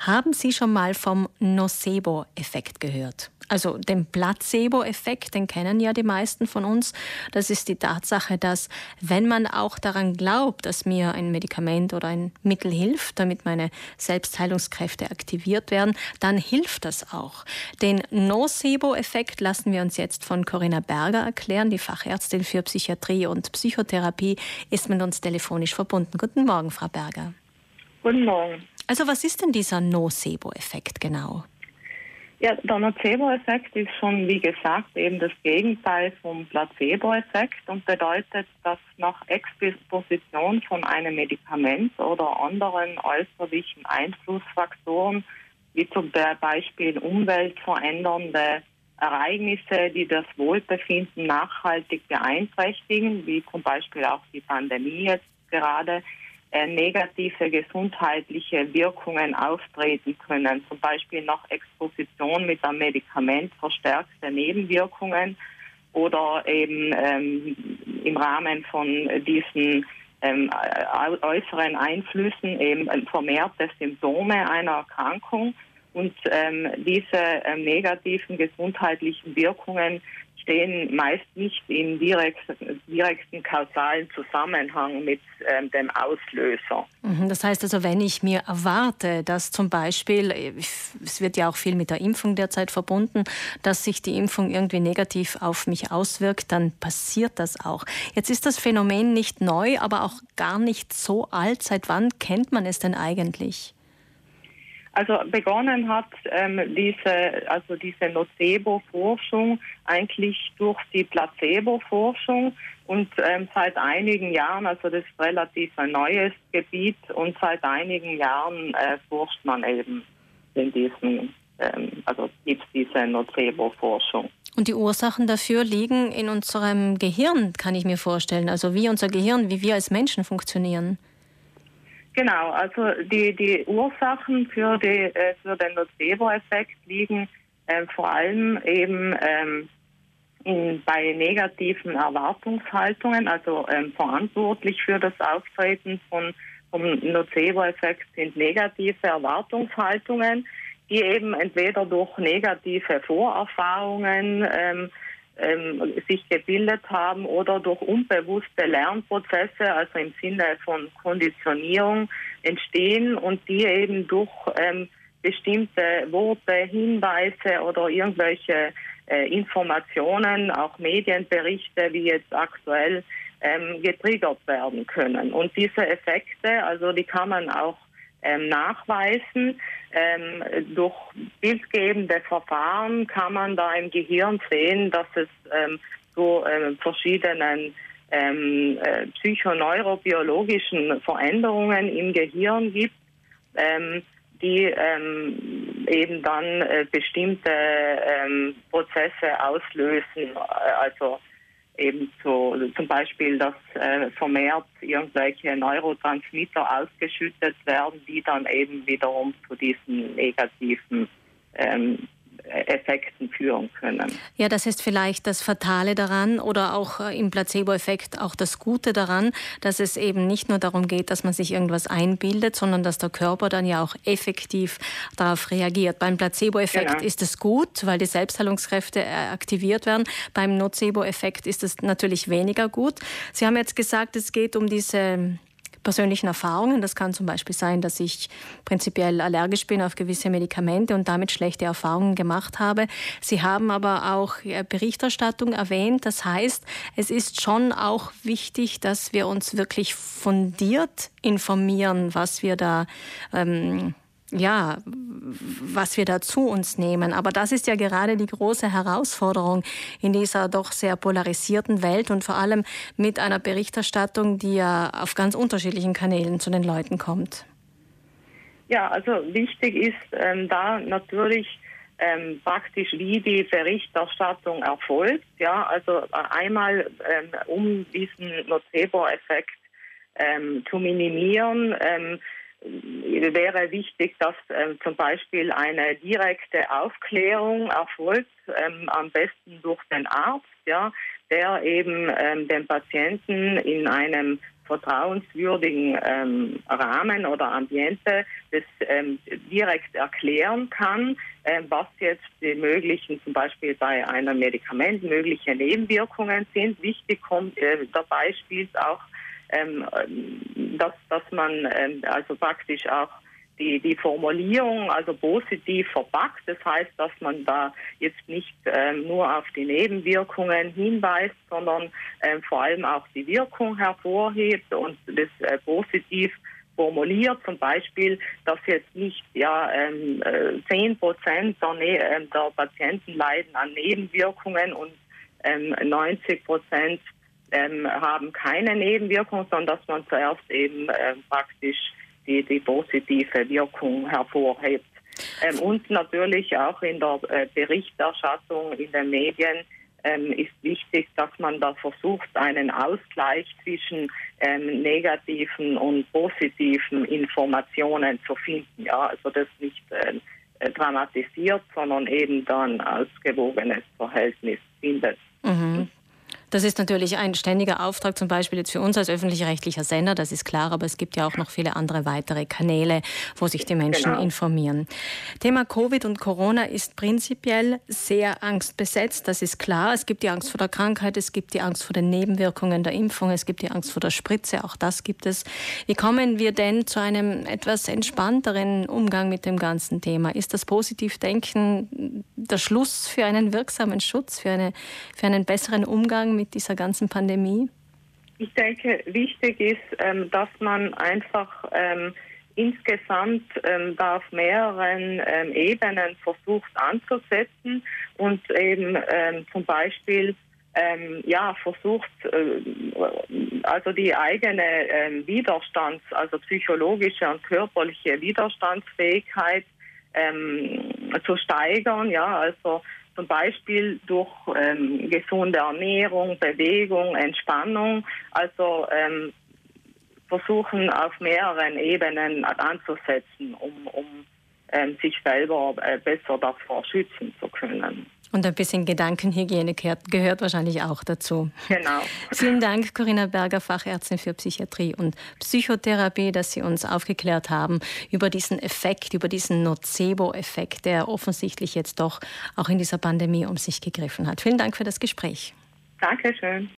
Haben Sie schon mal vom Nocebo-Effekt gehört? Also den Placebo-Effekt, den kennen ja die meisten von uns. Das ist die Tatsache, dass wenn man auch daran glaubt, dass mir ein Medikament oder ein Mittel hilft, damit meine Selbstheilungskräfte aktiviert werden, dann hilft das auch. Den Nocebo-Effekt lassen wir uns jetzt von Corinna Berger erklären. Die Fachärztin für Psychiatrie und Psychotherapie ist mit uns telefonisch verbunden. Guten Morgen, Frau Berger. Guten Morgen. Also was ist denn dieser Nocebo-Effekt genau? Ja, der Nocebo-Effekt ist schon, wie gesagt, eben das Gegenteil vom Placebo-Effekt und bedeutet, dass nach Exposition von einem Medikament oder anderen äußerlichen Einflussfaktoren, wie zum Beispiel umweltverändernde Ereignisse, die das Wohlbefinden nachhaltig beeinträchtigen, wie zum Beispiel auch die Pandemie jetzt gerade, negative gesundheitliche Wirkungen auftreten können, zum Beispiel nach Exposition mit einem Medikament verstärkte Nebenwirkungen oder eben ähm, im Rahmen von diesen ähm, äußeren Einflüssen eben vermehrte Symptome einer Erkrankung. Und ähm, diese ähm, negativen gesundheitlichen Wirkungen stehen meist nicht im direkt, direkten kausalen Zusammenhang mit ähm, dem Auslöser. Mhm, das heißt also, wenn ich mir erwarte, dass zum Beispiel, es wird ja auch viel mit der Impfung derzeit verbunden, dass sich die Impfung irgendwie negativ auf mich auswirkt, dann passiert das auch. Jetzt ist das Phänomen nicht neu, aber auch gar nicht so alt. Seit wann kennt man es denn eigentlich? Also begonnen hat ähm, diese, also diese Nocebo-Forschung eigentlich durch die Placebo-Forschung und ähm, seit einigen Jahren, also das ist relativ ein neues Gebiet und seit einigen Jahren äh, forscht man eben in diesem, ähm, also gibt es diese Nocebo-Forschung. Und die Ursachen dafür liegen in unserem Gehirn, kann ich mir vorstellen. Also wie unser Gehirn, wie wir als Menschen funktionieren. Genau, also die, die Ursachen für, die, äh, für den Nocebo-Effekt liegen äh, vor allem eben ähm, in, bei negativen Erwartungshaltungen, also ähm, verantwortlich für das Auftreten von, vom Nocebo-Effekt sind negative Erwartungshaltungen, die eben entweder durch negative Vorerfahrungen ähm, ähm, sich gebildet haben oder durch unbewusste Lernprozesse, also im Sinne von Konditionierung, entstehen und die eben durch ähm, bestimmte Worte, Hinweise oder irgendwelche äh, Informationen, auch Medienberichte, wie jetzt aktuell, ähm, getriggert werden können. Und diese Effekte, also die kann man auch nachweisen. Ähm, durch bildgebende Verfahren kann man da im Gehirn sehen, dass es ähm, zu ähm, verschiedenen ähm, äh, psychoneurobiologischen Veränderungen im Gehirn gibt, ähm, die eben dann äh, bestimmte Prozesse auslösen, äh, also eben zu, zum Beispiel, dass äh, vermehrt irgendwelche Neurotransmitter ausgeschüttet werden, die dann eben wiederum zu diesen negativen ähm, Effekten führen können. Ja, das ist vielleicht das Fatale daran oder auch äh, im Placebo-Effekt auch das Gute daran, dass es eben nicht nur darum geht, dass man sich irgendwas einbildet, sondern dass der Körper dann ja auch effektiv darauf reagiert. Beim Placebo-Effekt genau. ist es gut, weil die Selbstheilungskräfte äh, aktiviert werden. Beim Nocebo-Effekt ist es natürlich weniger gut. Sie haben jetzt gesagt, es geht um diese persönlichen Erfahrungen. Das kann zum Beispiel sein, dass ich prinzipiell allergisch bin auf gewisse Medikamente und damit schlechte Erfahrungen gemacht habe. Sie haben aber auch Berichterstattung erwähnt. Das heißt, es ist schon auch wichtig, dass wir uns wirklich fundiert informieren, was wir da ähm, ja, was wir da zu uns nehmen. Aber das ist ja gerade die große Herausforderung in dieser doch sehr polarisierten Welt und vor allem mit einer Berichterstattung, die ja auf ganz unterschiedlichen Kanälen zu den Leuten kommt. Ja, also wichtig ist ähm, da natürlich ähm, praktisch, wie die Berichterstattung erfolgt. Ja, also äh, einmal, ähm, um diesen Nocebo-Effekt ähm, zu minimieren, ähm, wäre wichtig, dass ähm, zum Beispiel eine direkte Aufklärung erfolgt, ähm, am besten durch den Arzt, ja, der eben ähm, den Patienten in einem vertrauenswürdigen ähm, Rahmen oder Ambiente das ähm, direkt erklären kann, ähm, was jetzt die möglichen, zum Beispiel bei einem Medikament, mögliche Nebenwirkungen sind. Wichtig kommt äh, dabei spielt auch, ähm, dass, dass man ähm, also praktisch auch die, die Formulierung also positiv verpackt. Das heißt, dass man da jetzt nicht ähm, nur auf die Nebenwirkungen hinweist, sondern ähm, vor allem auch die Wirkung hervorhebt und das äh, positiv formuliert, zum Beispiel, dass jetzt nicht ja ähm, 10 äh, Prozent der, ne der, Patienten leiden an Nebenwirkungen und ähm, 90 Prozent ähm, haben keine Nebenwirkungen, sondern dass man zuerst eben äh, praktisch die, die positive Wirkung hervorhebt. Ähm, und natürlich auch in der äh, Berichterstattung in den Medien ähm, ist wichtig, dass man da versucht, einen Ausgleich zwischen ähm, negativen und positiven Informationen zu finden. Ja, also das nicht äh, dramatisiert, sondern eben dann ausgewogenes Verhältnis findet. Mhm. Das ist natürlich ein ständiger Auftrag, zum Beispiel jetzt für uns als öffentlich-rechtlicher Sender, das ist klar, aber es gibt ja auch noch viele andere weitere Kanäle, wo sich die Menschen genau. informieren. Thema Covid und Corona ist prinzipiell sehr angstbesetzt, das ist klar. Es gibt die Angst vor der Krankheit, es gibt die Angst vor den Nebenwirkungen der Impfung, es gibt die Angst vor der Spritze, auch das gibt es. Wie kommen wir denn zu einem etwas entspannteren Umgang mit dem ganzen Thema? Ist das Positivdenken der Schluss für einen wirksamen Schutz, für, eine, für einen besseren Umgang mit dieser ganzen Pandemie? Ich denke, wichtig ist, ähm, dass man einfach ähm, insgesamt ähm, da auf mehreren ähm, Ebenen versucht anzusetzen und eben ähm, zum Beispiel ähm, ja, versucht, äh, also die eigene äh, Widerstands-, also psychologische und körperliche Widerstandsfähigkeit ähm, zu steigern. Ja, also zum Beispiel durch ähm, gesunde Ernährung, Bewegung, Entspannung. Also ähm, versuchen auf mehreren Ebenen anzusetzen, um, um ähm, sich selber äh, besser davor schützen zu können. Und ein bisschen Gedankenhygiene gehört, gehört, wahrscheinlich auch dazu. Genau. Vielen Dank, Corinna Berger, Fachärztin für Psychiatrie und Psychotherapie, dass Sie uns aufgeklärt haben über diesen Effekt, über diesen Nocebo-Effekt, der offensichtlich jetzt doch auch in dieser Pandemie um sich gegriffen hat. Vielen Dank für das Gespräch. Dankeschön.